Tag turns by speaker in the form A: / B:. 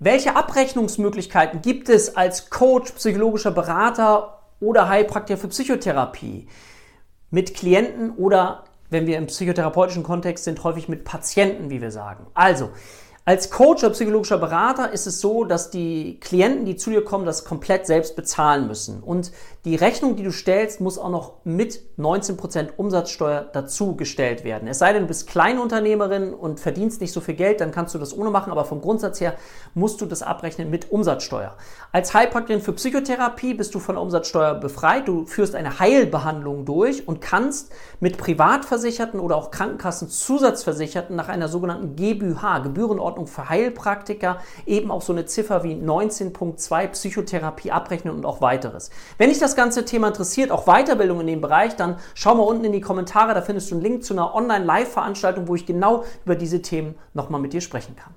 A: Welche Abrechnungsmöglichkeiten gibt es als Coach, psychologischer Berater oder Heilpraktiker für Psychotherapie? Mit Klienten oder, wenn wir im psychotherapeutischen Kontext sind, häufig mit Patienten, wie wir sagen. Also, als Coach oder psychologischer Berater ist es so, dass die Klienten, die zu dir kommen, das komplett selbst bezahlen müssen. Und die Rechnung, die du stellst, muss auch noch mit 19% Umsatzsteuer dazu gestellt werden. Es sei denn, du bist Kleinunternehmerin und verdienst nicht so viel Geld, dann kannst du das ohne machen, aber vom Grundsatz her musst du das abrechnen mit Umsatzsteuer. Als Heilpraktikerin für Psychotherapie bist du von der Umsatzsteuer befreit. Du führst eine Heilbehandlung durch und kannst mit Privatversicherten oder auch Krankenkassen Zusatzversicherten nach einer sogenannten GBH, Gebührenordnung Verordnung für Heilpraktiker eben auch so eine Ziffer wie 19.2 Psychotherapie abrechnen und auch weiteres. Wenn dich das ganze Thema interessiert, auch Weiterbildung in dem Bereich, dann schau mal unten in die Kommentare, da findest du einen Link zu einer Online-Live-Veranstaltung, wo ich genau über diese Themen nochmal mit dir sprechen kann.